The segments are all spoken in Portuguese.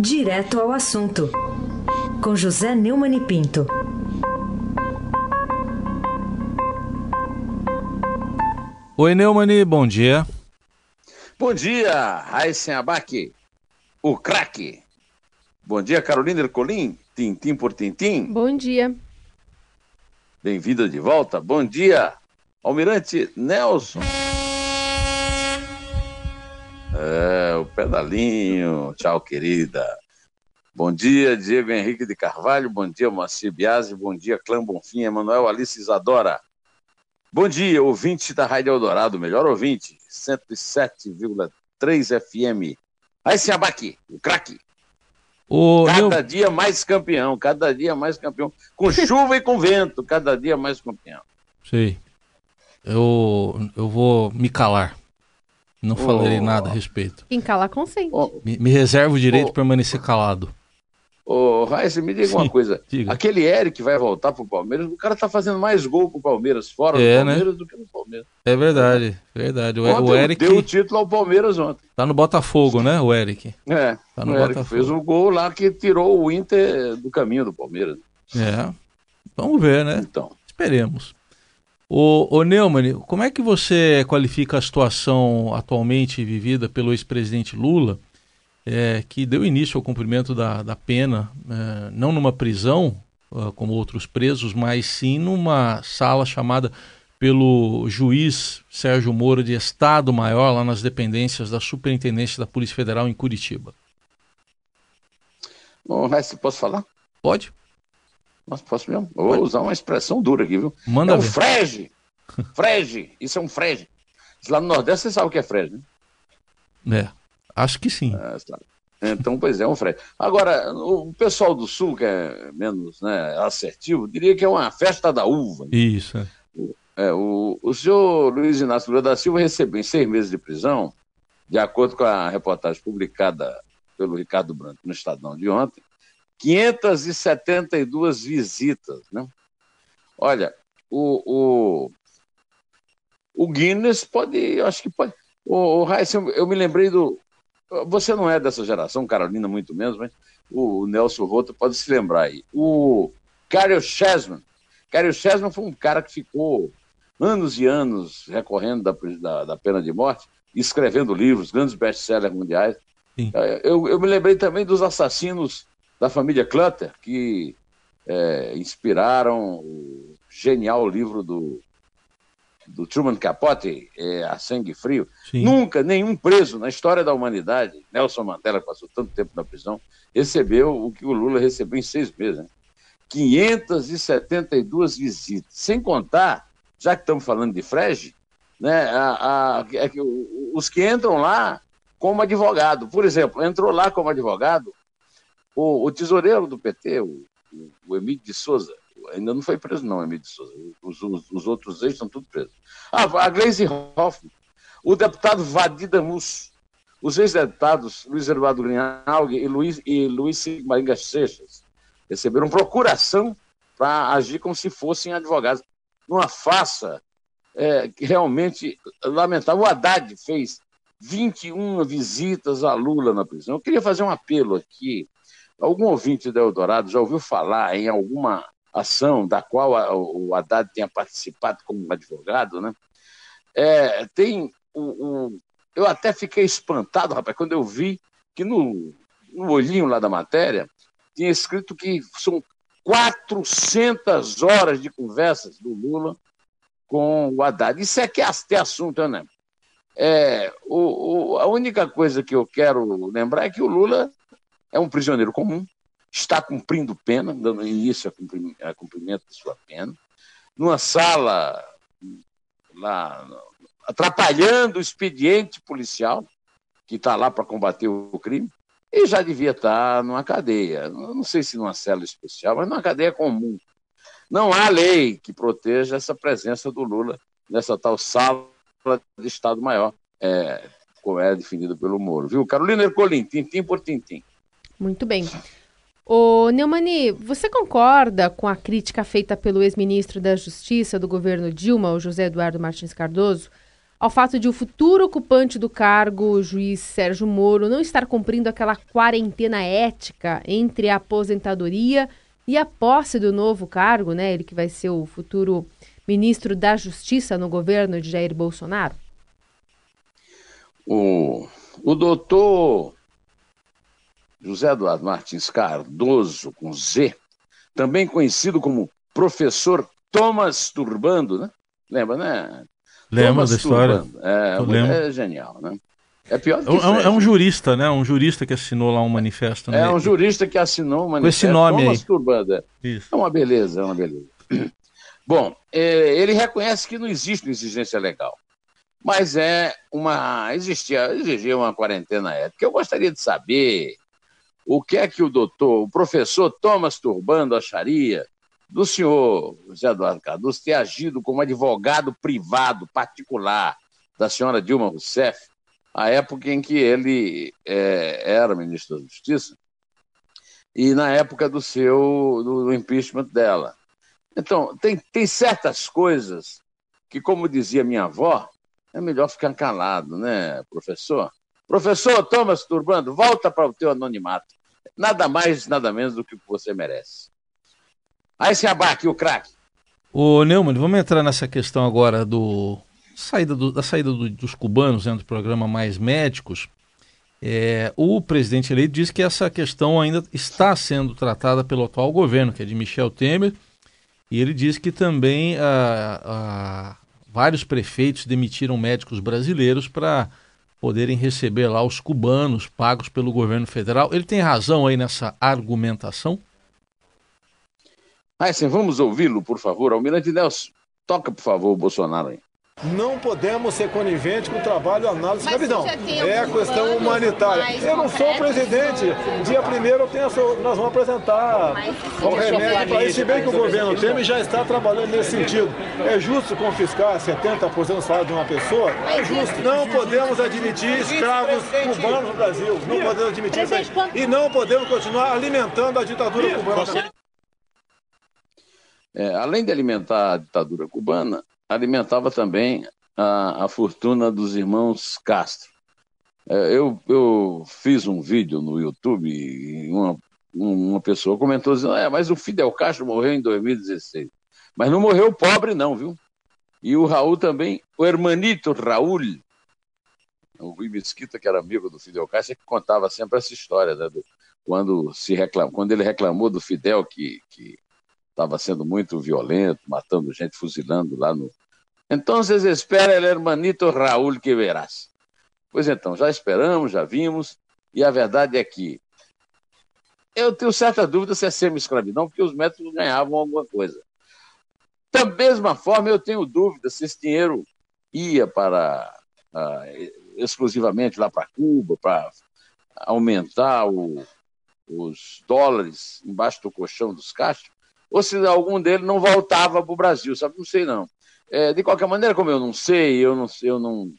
Direto ao assunto, com José Neumann e Pinto. Oi, Neumani, bom dia. Bom dia, Raíssen Abac, o craque. Bom dia, Carolina Ercolim, tintim por tintim. Bom dia. Bem-vinda de volta. Bom dia, Almirante Nelson. É, o pedalinho. Tchau, querida. Bom dia, Diego Henrique de Carvalho. Bom dia, Moacir Biasi. Bom dia, Clã Bonfim, Emanuel Alice Isadora. Bom dia, ouvinte da Rádio Eldorado, melhor ouvinte, 107,3 FM. Aí se abaqui, o craque. O Cada Neu- dia mais campeão, cada dia mais campeão. Com chuva e com vento, cada dia mais campeão. Sei. Eu, eu vou me calar. Não falarei Oh. nada a respeito. Quem cala consente. Ô, Me, me reservo o direito Oh. de permanecer calado. ô Raíssa, me diga uma Sim, coisa. diga. Aquele Eric vai voltar pro Palmeiras, o cara tá fazendo mais gol com o Palmeiras, fora É, do né? Palmeiras do que no Palmeiras. É verdade, verdade. O, o Ontem Eric deu o título ao Palmeiras ontem. tá no Botafogo, né, o Eric? É, Tá no o Eric Botafogo. fez o gol lá que tirou o Inter do caminho do Palmeiras. É. Vamos ver, né? Então, Esperemos. O, o Neumann, como é que você qualifica a situação atualmente vivida pelo ex-presidente Lula, é, que deu início ao cumprimento da, da pena, é, não numa prisão, ah, como outros presos, mas sim numa sala chamada pelo juiz Sérgio Moro de Estado Maior, lá nas dependências da Superintendência da Polícia Federal em Curitiba? bom, Raíssa, posso falar? Pode? Posso, posso mesmo? Vou usar uma expressão dura aqui, viu? Manda é um ver. frege. Frege. Isso é um frege. Lá no Nordeste você sabe o que é frege, né? É, acho que sim. É. Então, pois é, um frege. Agora, o pessoal do Sul, que é menos né, assertivo, diria que é uma festa da uva. né? Isso. é. É, o, o senhor Luiz Inácio Lula da Silva recebeu em seis meses de prisão, de acordo com a reportagem publicada pelo Ricardo Branco no Estadão de ontem, 572 visitas. Né? Olha, o, o, o Guinness pode, eu acho que pode. O, o eu, me lembrei do. Você não é dessa geração, Carolina, muito menos, mas o Nelson Rota pode se lembrar aí. O Cario Chessman. Cario Chessman foi um cara que ficou anos e anos recorrendo da, da, da pena de morte, escrevendo livros, grandes best-sellers mundiais. Eu, eu me lembrei também dos assassinos da família Clutter, que é, inspiraram o genial livro do, do Truman Capote, é, A Sangue Frio. Sim. Nunca nenhum preso na história da humanidade, Nelson Mandela, que passou tanto tempo na prisão, recebeu o que o Lula recebeu em seis meses. Né? 572 visitas. Sem contar, já que estamos falando de frege, né, a, a, é os que entram lá como advogado. Por exemplo, entrou lá como advogado o, o tesoureiro do PT, o, o, o Emílio de Souza. Ainda não foi preso, não, Emílio de Souza. Os, os, os outros ex estão todos presos. Ah, a Gleisi Hoffmann, o deputado Vadida Mus, os ex-deputados Luiz Eduardo Linhaug e Luiz, e Luiz Maringa Seixas receberam procuração para agir como se fossem advogados. Numa farsa é, que realmente lamentável. O Haddad fez 21 visitas a Lula na prisão. Eu queria fazer um apelo aqui. Algum ouvinte da Eldorado já ouviu falar em alguma ação da qual a- o Haddad tenha participado como advogado, né? É, tem o, o- eu até fiquei espantado, rapaz, quando eu vi que no, no olhinho lá da matéria tinha escrito que são 400 horas de conversas do Lula com o Haddad. Isso é que é ter assunto, né? É, o, o- a única coisa que eu quero lembrar é que o Lula é um prisioneiro comum, está cumprindo pena, dando início a cumprim- a cumprimento de sua pena, numa sala lá, atrapalhando o expediente policial, que está lá para combater o crime, e já devia estar numa cadeia. Não sei se numa cela especial, mas numa cadeia comum. Não há lei que proteja essa presença do Lula nessa tal sala de Estado Maior, é, como é definido pelo Moro. Viu? Carolina Ercolim, tintim por tintim. Muito bem. Ô, Neumani, você concorda com a crítica feita pelo ex-ministro da Justiça do governo Dilma, o José Eduardo Martins Cardoso, ao fato de o futuro ocupante do cargo, o juiz Sérgio Moro, não estar cumprindo aquela quarentena ética entre a aposentadoria e a posse do novo cargo, né? Ele que vai ser o futuro ministro da Justiça no governo de Jair Bolsonaro? O, o doutor José Eduardo Martins Cardoso, com Z, também conhecido como professor Thomas Turbando, né? Lembra, né? Lembra da história? É, é, genial, né? É pior do que é, um, é um jurista, né? Um jurista que assinou lá um manifesto. Né? É um jurista que assinou um manifesto. Com esse nome Thomas aí. Turbando. É. Isso. é uma beleza, é uma beleza. Bom, é, ele reconhece que não existe exigência legal, mas é uma existia, exigia uma quarentena ética. Eu gostaria de saber o que é que o doutor, o professor Thomas Turbando acharia do senhor José Eduardo Cardoso ter agido como advogado privado, particular, da senhora Dilma Rousseff, à época em que ele é, era ministro da Justiça e na época do seu do, impeachment dela. Então, tem, tem certas coisas que, como dizia minha avó, é melhor ficar calado, né, professor? Professor Thomas Turbando, volta para o teu anonimato. Nada mais, nada menos do que você merece. Aí se abaque o craque. Ô Neumann, vamos entrar nessa questão agora do saída do, da saída do, dos cubanos dentro do programa Mais Médicos. É, o presidente eleito diz que essa questão ainda está sendo tratada pelo atual governo, que é de Michel Temer, e ele diz que também ah, ah, vários prefeitos demitiram médicos brasileiros para poderem receber lá os cubanos pagos pelo governo federal. Ele tem razão aí nessa argumentação? Ah, sim, vamos ouvi-lo, por favor. Almirante Nelson, toca, por favor, o Bolsonaro aí. Não podemos ser coniventes com o trabalho análise de escravidão. É a questão humanitária. Eu não sou presidente. Dia primeiro eu tenho, nós vamos apresentar o remédio para isso. Se bem que o governo Temer já está trabalhando nesse sentido. É justo confiscar 70% do salário de uma pessoa? É justo. Não podemos admitir escravos cubanos no Brasil. Não podemos admitir isso. E não podemos continuar alimentando a ditadura cubana. É, além de alimentar a ditadura cubana, alimentava também a, a fortuna dos irmãos Castro. É, eu, eu fiz um vídeo no YouTube e uma, uma pessoa comentou dizendo: é, mas o Fidel Castro morreu em 2016. Mas não morreu pobre, não, viu? E o Raul também, o hermanito Raul, o Rui Mesquita, que era amigo do Fidel Castro, é que contava sempre essa história, né, do, quando, se reclam, quando ele reclamou do Fidel que, que estava sendo muito violento, matando gente, fuzilando lá no. Então, vocês esperam el hermanito Raul que verás. Pois então, já esperamos, já vimos, e a verdade é que eu tenho certa dúvida se é semi-escravidão, porque os médicos ganhavam alguma coisa. Da mesma forma, eu tenho dúvida se esse dinheiro ia para uh, exclusivamente lá para Cuba, para aumentar o, os dólares embaixo do colchão dos caixas, ou se algum deles não voltava para o Brasil, sabe? Não sei não. É, de qualquer maneira, como eu não sei, eu não, eu não,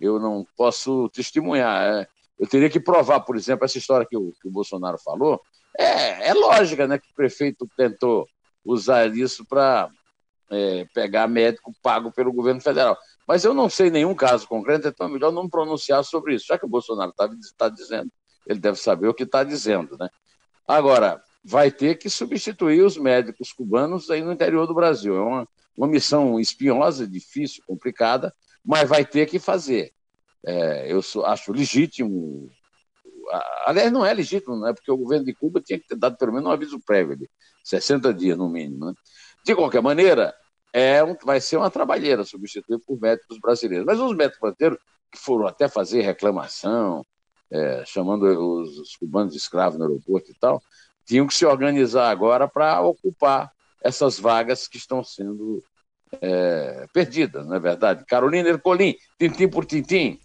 eu não posso testemunhar. É, eu teria que provar, por exemplo, essa história que o, que o Bolsonaro falou. É, é lógica, né, que o prefeito tentou usar isso para é, pegar médico pago pelo governo federal. Mas eu não sei nenhum caso concreto, então é melhor não pronunciar sobre isso. Já que o Bolsonaro está tá dizendo, ele deve saber o que está dizendo, né? Agora, vai ter que substituir os médicos cubanos aí no interior do Brasil. É uma, uma missão espinhosa, difícil, complicada, mas vai ter que fazer. É, eu acho legítimo. Aliás, não é legítimo, não é porque o governo de Cuba tinha que ter dado pelo menos um aviso prévio, de 60 dias no mínimo. Né? De qualquer maneira, é um, vai ser uma trabalheira substituir por médicos brasileiros. Mas os médicos brasileiros que foram até fazer reclamação, é, chamando os, os cubanos de escravos no aeroporto e tal, tinham que se organizar agora para ocupar essas vagas que estão sendo é, perdidas, não é verdade? Carolina Ercolim, tintim por tintim.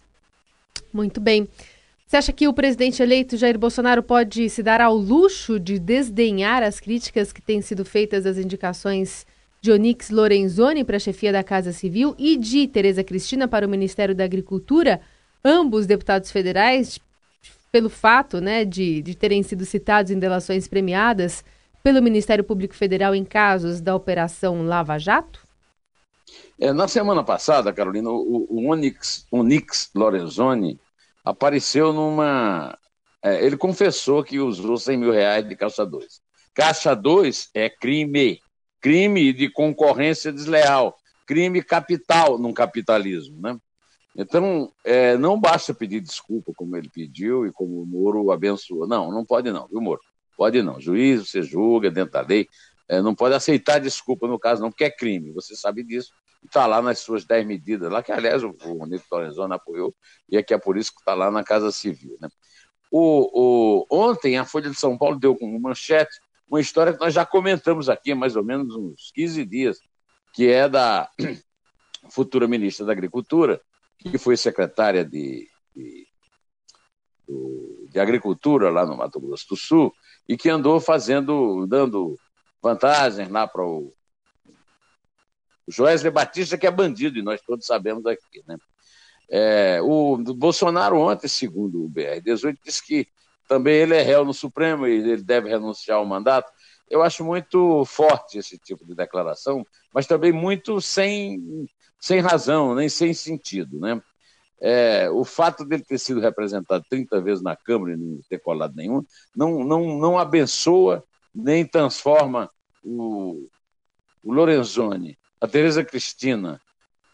Muito bem. Você acha que o presidente eleito Jair Bolsonaro pode se dar ao luxo de desdenhar as críticas que têm sido feitas às indicações de Onix Lorenzoni para a chefia da Casa Civil e de Tereza Cristina para o Ministério da Agricultura, ambos deputados federais, pelo fato né, de, de terem sido citados em delações premiadas pelo Ministério Público Federal em casos da Operação Lava Jato? É, na semana passada, Carolina, o, o Onyx, Onyx Lorenzoni apareceu numa. É, ele confessou que usou 100 mil reais de caixa 2. Caixa 2 é crime. Crime de concorrência desleal. Crime capital num capitalismo. Né? Então, é, não basta pedir desculpa, como ele pediu e como o Moro abençoou. Não, não pode não, viu, Moro? Pode não. Juiz, você julga dentro da lei. É, não pode aceitar desculpa no caso, não, porque é crime. Você sabe disso. Está lá nas suas 10 medidas, lá que, aliás, o, o Nito apoiou, e é que é por isso que está lá na Casa Civil. Né? O, o, ontem, a Folha de São Paulo deu como manchete uma história que nós já comentamos aqui há mais ou menos uns 15 dias, que é da futura ministra da Agricultura, que foi secretária de, de, de, Agricultura lá no Mato Grosso do Sul, e que andou fazendo, dando vantagens lá para o Joesley Batista, que é bandido, e nós todos sabemos aqui. Né? É, o Bolsonaro ontem, segundo o BR-18, disse que também ele é réu no Supremo e ele deve renunciar ao mandato. Eu acho muito forte esse tipo de declaração, mas também muito sem sem razão, nem sem sentido. Né? É, o fato dele ter sido representado 30 vezes na Câmara e não ter colado nenhum, não, não, não abençoa nem transforma o, o Lorenzoni, a Tereza Cristina,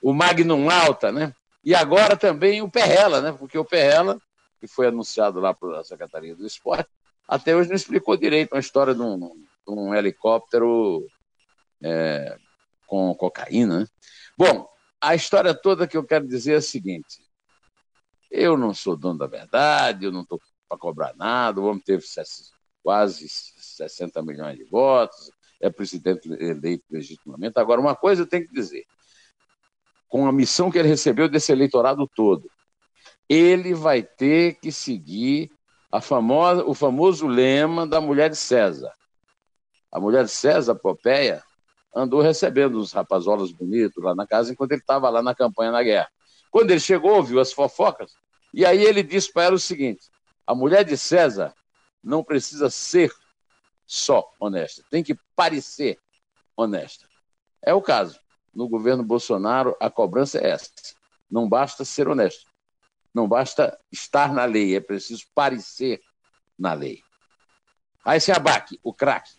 o Magnum Alta, né? E agora também o Perrela, né? Porque o Perrela, que foi anunciado lá pela Secretaria do Esporte, até hoje não explicou direito a história de um, de um helicóptero é, com cocaína. Né? Bom, a história toda que eu quero dizer é a seguinte: eu não sou dono da verdade, eu não estou para cobrar nada, o homem teve quase 60 milhões de votos, é presidente eleito legitimamente. Agora, uma coisa eu tenho que dizer: com a missão que ele recebeu desse eleitorado todo, ele vai ter que seguir a famosa, o famoso lema da mulher de César. A mulher de César, Popeia, andou recebendo os rapazolas bonitos lá na casa enquanto ele estava lá na campanha na guerra. Quando ele chegou, ouviu as fofocas, e aí ele disse para ela o seguinte: a mulher de César não precisa ser só honesta, tem que parecer honesta. É o caso. No governo Bolsonaro, a cobrança é essa. Não basta ser honesto. Não basta estar na lei, é preciso parecer na lei. Aí se abaque, o craque.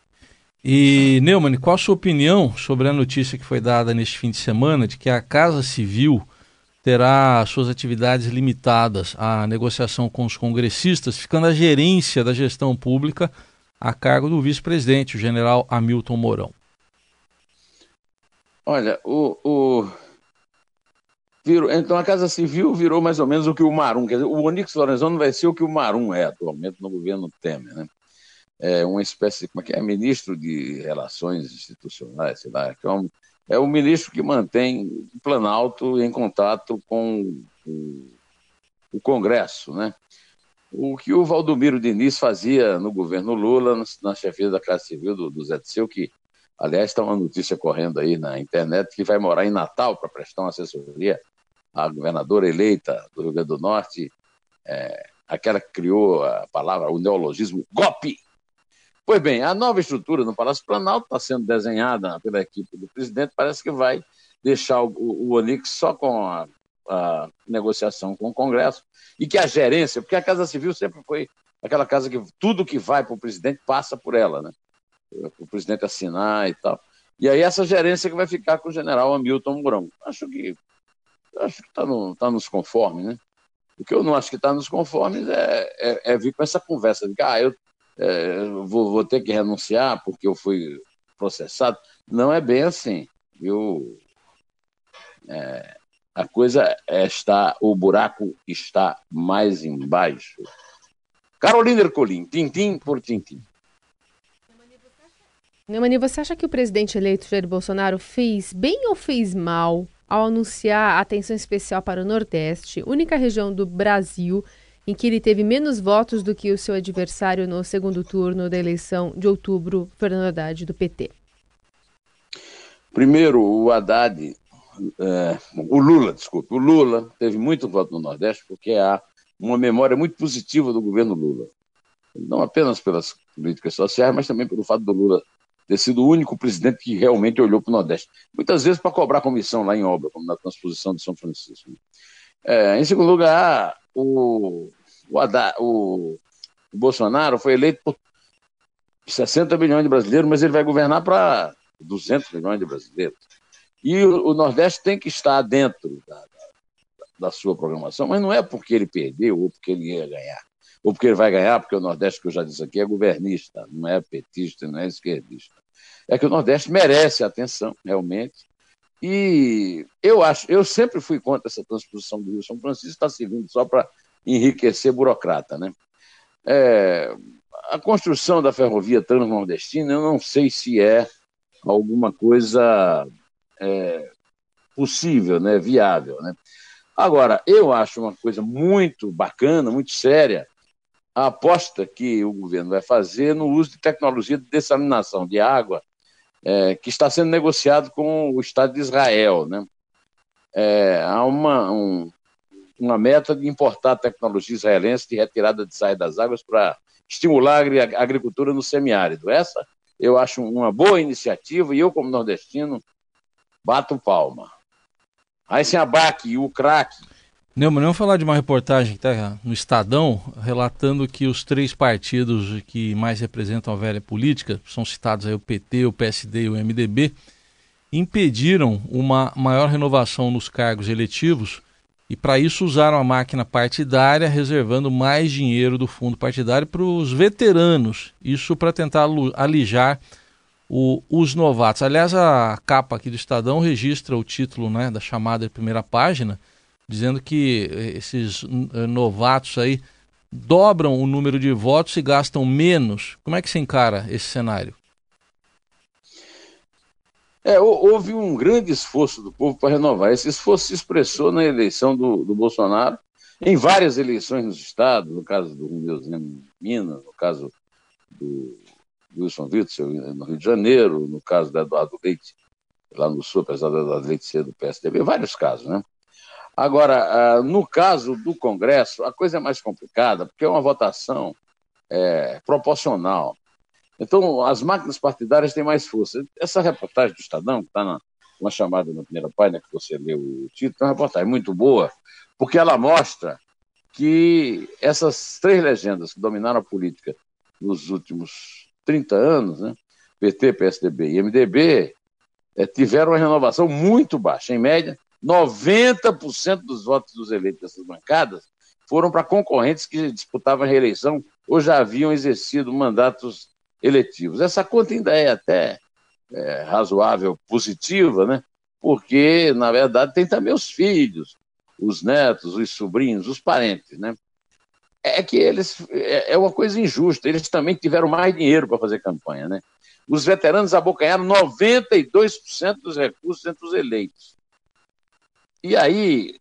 E, Neumann, qual a sua opinião sobre a notícia que foi dada neste fim de semana de que a Casa Civil terá suas atividades limitadas à negociação com os congressistas, ficando a gerência da gestão pública a cargo do vice-presidente, o general Hamilton Mourão? Olha, o, o... Virou, então a Casa Civil virou mais ou menos o que o Marum, quer dizer, o Onix Lorenzoni vai ser o que o Marum é atualmente no governo Temer, né? É, uma espécie, como é que é, ministro de Relações Institucionais, sei lá, que é, um, é o ministro que mantém o Planalto em contato com o, o Congresso, né? O que o Valdomiro Diniz fazia no governo Lula, na chefia da Casa Civil do, do Zé Seu, que, aliás, está uma notícia correndo aí na internet, que vai morar em Natal para prestar uma assessoria à governadora eleita do Rio Grande do Norte, é, aquela que criou a palavra, o neologismo golpe Pois bem, a nova estrutura no Palácio Planalto está sendo desenhada pela equipe do presidente, parece que vai deixar o, o, Onix só com a, a, negociação com o Congresso e que a gerência, porque a Casa Civil sempre foi aquela casa que tudo que vai para o presidente passa por ela, né? O presidente assinar e tal. E aí essa gerência que vai ficar com o general Hamilton Mourão. Acho que acho que está no, tá nos conformes, né? O que eu não acho que está nos conformes é, é, é, vir com essa conversa de que ah, eu é, vou, vou, ter que renunciar porque eu fui processado. Não é bem assim, viu? É, a coisa é, está, o buraco está mais embaixo. Carolina Ercolim, tintim por tintim. Neumani, você acha que o presidente eleito Jair Bolsonaro fez bem ou fez mal ao anunciar atenção especial para o Nordeste, única região do Brasil em que ele teve menos votos do que o seu adversário no segundo turno da eleição de outubro, Fernando Haddad, do PT? Primeiro, o Haddad, é, o Lula, desculpe, o Lula teve muito voto no Nordeste porque há uma memória muito positiva do governo Lula. Não apenas pelas políticas sociais, mas também pelo fato do Lula ter sido o único presidente que realmente olhou para o Nordeste. Muitas vezes para cobrar comissão lá em obra, como na transposição de São Francisco. É, em segundo lugar, o, o, Haddad, o, o Bolsonaro foi eleito por 60 milhões de brasileiros, mas ele vai governar para 200 milhões de brasileiros. E o, o Nordeste tem que estar dentro da, da, da, sua programação, mas não é porque ele perdeu ou porque ele ia ganhar, ou porque ele vai ganhar, porque o Nordeste, que eu já disse aqui, é governista, não é petista, não é esquerdista. É que o Nordeste merece atenção, realmente. E eu acho, eu sempre fui contra essa transposição do Rio São Francisco, está servindo só para enriquecer burocrata, né? É, a construção da ferrovia transnordestina, eu não sei se é alguma coisa é, possível, né, viável. Né? Agora, eu acho uma coisa muito bacana, muito séria, a aposta que o governo vai fazer no uso de tecnologia de dessalinação de água, é, que está sendo negociado com o Estado de Israel. Né? É, há uma, um, uma meta de importar tecnologia israelense de retirada de saída das águas para estimular a agricultura no semiárido. Essa eu acho uma boa iniciativa e eu, como nordestino, bato palma. Aí sem a o craque. Não, mas vamos falar de uma reportagem está no Estadão, relatando que os três partidos que mais representam a velha política, são citados aí o PT, o PSD e o MDB, impediram uma maior renovação nos cargos eletivos e para isso usaram a máquina partidária, reservando mais dinheiro do fundo partidário para os veteranos. Isso para tentar alijar o, os novatos. Aliás, a capa aqui do Estadão registra o título né, da chamada primeira página, dizendo que eh, esses eh, novatos aí dobram o número de votos e gastam menos. Como é que se encara esse cenário? É, houve um grande esforço do povo para renovar. Esse esforço se expressou na eleição do, do Bolsonaro, em várias eleições nos estados, no caso do Romeuzinho Minas, no caso do Wilson Witzel no Rio de Janeiro, no caso do Eduardo Leite, lá no Sul, apesar do Eduardo Leite ser do PSDB, vários casos, né? Agora, no caso do Congresso, a coisa é mais complicada, porque é uma votação é, proporcional. Então, as máquinas partidárias têm mais força. Essa reportagem do Estadão, que está na uma chamada na primeira página, que você leu o título, é uma reportagem muito boa, porque ela mostra que essas três legendas que dominaram a política nos últimos 30 anos, né, PT, PSDB e MDB, é, tiveram uma renovação muito baixa. Em média, 90% dos votos dos eleitos dessas bancadas foram para concorrentes que disputavam a reeleição ou já haviam exercido mandatos eletivos. Essa conta ainda é até é, razoável, positiva, né? porque, na verdade, tem também os filhos, os netos, os sobrinhos, os parentes. Né? É que eles. É, é uma coisa injusta, eles também tiveram mais dinheiro para fazer campanha. Né? Os veteranos abocanharam 92% dos recursos entre os eleitos. E aí,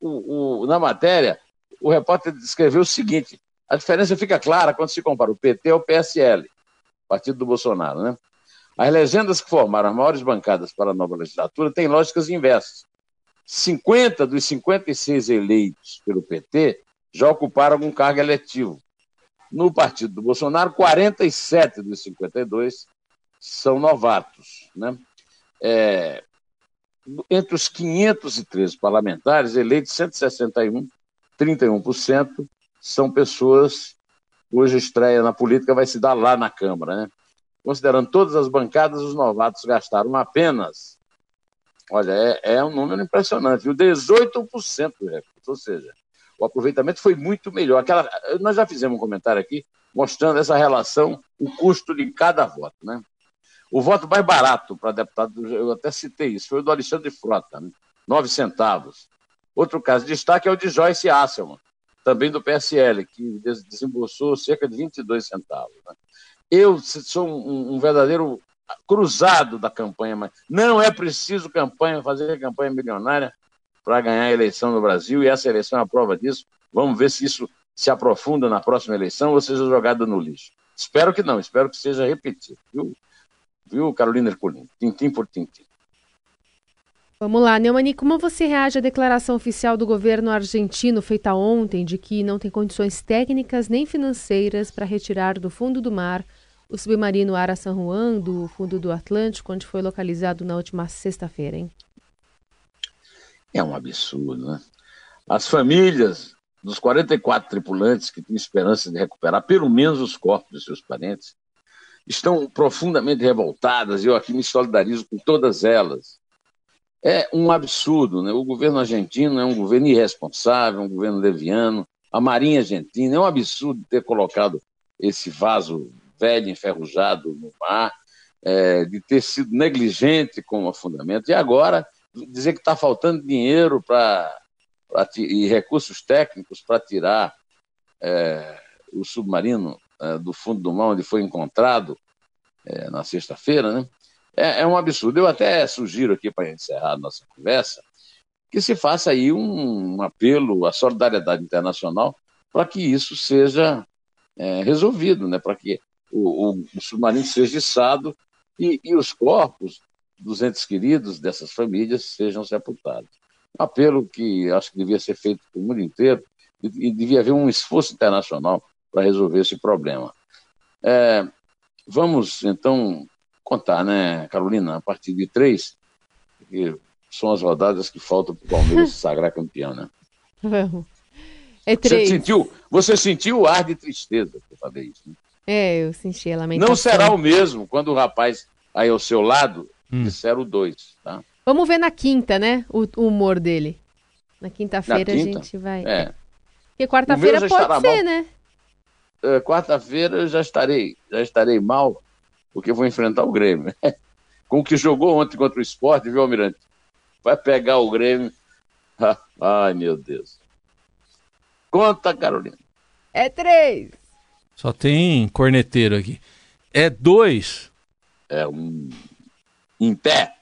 o, o, na matéria, o repórter descreveu o seguinte: a diferença fica clara quando se compara o PT ao PSL partido do Bolsonaro, né? As legendas que formaram as maiores bancadas para a nova legislatura têm lógicas inversas. 50 dos 56 eleitos pelo PT já ocuparam algum cargo eletivo. No partido do Bolsonaro, 47 dos 52 são novatos. Né? É, entre os 513 parlamentares eleitos, 161, 31%, são pessoas cuja estreia na política vai se dar lá na Câmara. Né? Considerando todas as bancadas, os novatos gastaram apenas, olha, é, é um número impressionante, viu? 18% do recurso, ou seja, o aproveitamento foi muito melhor. Aquela, nós já fizemos um comentário aqui mostrando essa relação, o custo de cada voto. Né? O voto mais barato para deputado, eu até citei isso, foi o do Alexandre Frota, né? 9 centavos. Outro caso de destaque é o de Joyce Asselman, também do PSL, que desembolsou cerca de 22 centavos. Né? Eu sou um, um, verdadeiro cruzado da campanha, mas não é preciso campanha, fazer campanha milionária para ganhar a eleição no Brasil, e essa eleição é a prova disso. Vamos ver se isso se aprofunda na próxima eleição ou seja jogado no lixo. Espero que não, espero que seja repetido, viu, viu Carolina Ercolim? Tintim por tintim. Vamos lá, Neumani, como você reage à declaração oficial do governo argentino feita ontem de que não tem condições técnicas nem financeiras para retirar do fundo do mar o submarino Ara San Juan, do fundo do Atlântico, onde foi localizado na última sexta-feira, hein? É um absurdo, né? As famílias dos 44 tripulantes que têm esperança de recuperar pelo menos os corpos de seus parentes estão profundamente revoltadas e eu aqui me solidarizo com todas elas. É um absurdo, né? O governo argentino é um governo irresponsável, um governo leviano. A Marinha Argentina é um absurdo ter colocado esse vaso velho, enferrujado no mar, é, de ter sido negligente com o afundamento. E agora dizer que está faltando dinheiro para e recursos técnicos para tirar é, o submarino é, do fundo do mar onde foi encontrado é, na sexta-feira, né? É, é, um absurdo. Eu até sugiro aqui para encerrar a nossa conversa que se faça aí um, um apelo à solidariedade internacional para que isso seja é, resolvido, né? Para que o, o, o, submarino seja içado e, e os corpos dos entes queridos dessas famílias sejam sepultados. Um apelo que acho que devia ser feito para o mundo inteiro e, e devia haver um esforço internacional para resolver esse problema. É, vamos, então, contar, né, Carolina, a partir de três, que são as rodadas que faltam para o Palmeiras se sagrar campeão, né? Vamos. É três. Você sentiu, você sentiu o ar de tristeza que eu falei isso, né? É, eu senti a lamentação. Não será o mesmo quando o rapaz aí ao seu lado hum. disser o dois, tá? Vamos ver na quinta, né? O, o humor dele. Na quinta-feira a gente vai. É. Porque quarta-feira pode ser, mal. né? É, quarta-feira eu já estarei, já estarei mal, porque vou enfrentar o Grêmio. Com o que jogou ontem contra o esporte, viu, Almirante? Vai pegar o Grêmio. Ai, meu Deus. Conta, Carolina. É três. Só tem corneteiro aqui. É dois. É um. Em pé.